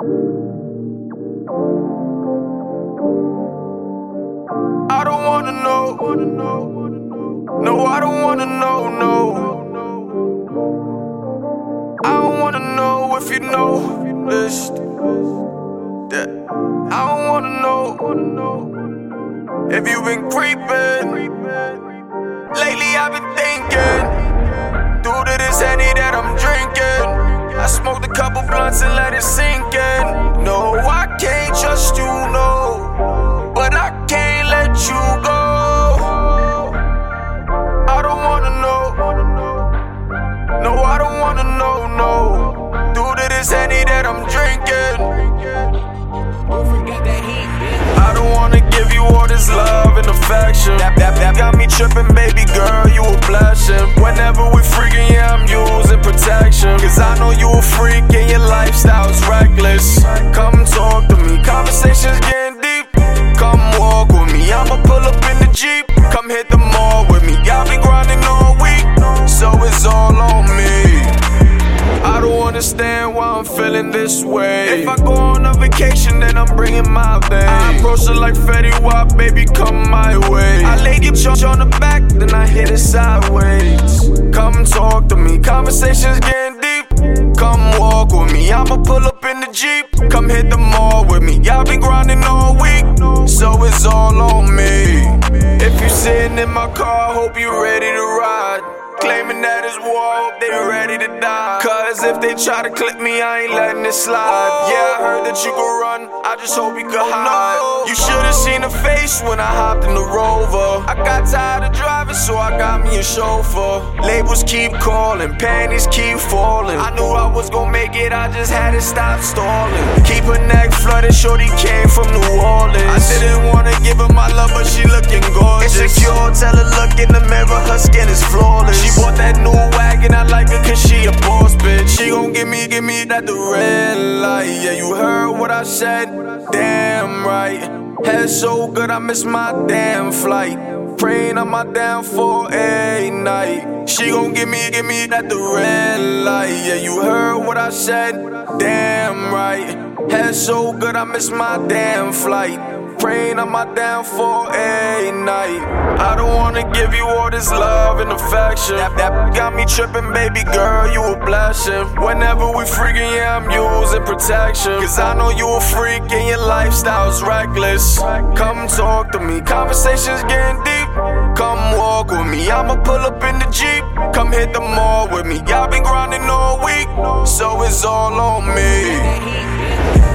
I don't wanna know. No, I don't wanna know, no. I don't wanna know if you know. I don't wanna know if you've been creeping. Lately, I've been thinking. Due to this Henny that I'm drinking, baby girl, you a blessing. Whenever we freaking, yeah, I'm using protection. Cause I know you a freak and your lifestyle's reckless. Why I'm feeling this way. If I go on a vacation, then I'm bringing my babe. I approach her like Fetty Wap, baby, come my way. I lay the church on the back, then I hit it sideways. Come talk to me, conversations getting deep. Come walk with me, I'ma pull up in the Jeep. Come hit the mall with me, y'all been grinding all week. So it's all on me. If you're sitting in my car, hope you're ready to ride. Claiming that it's war, hope they ready to die. If they try to clip me, I ain't letting it slide. Yeah, I heard that you could run, I just hope you could hide. You should've seen the face when I hopped in the rover. I got tired of driving, so I got me a chauffeur. Labels keep calling, panties keep falling. I knew I was gonna make it, I just had to stop stalling. Keep flooded, shorty came from New Orleans. I didn't wanna give her my love, but she looking gorgeous. Insecure, tell her look in the mirror, her skin is flawless. She bought that new wagon, I like her cause she a boss bitch. She gon' give me, give me that the red light. Yeah, you heard what I said, damn right. Head so good, I miss my damn flight. Praying on my downfall every night. She gon' give me, give me that the red light. Yeah, you heard what I said, damn right. Head so good, I miss my damn flight. Praying on my downfall every night. I don't wanna give you all this love and affection. That, that got me tripping, baby girl, you a blessing. Whenever we freaking, yeah, I'm using protection. Cause I know you a freak and your lifestyle's reckless. Come talk to me, conversations getting deep. Come walk with me, I'ma pull up in the Jeep. Come hit the mall with me, y'all been. So it's all on me.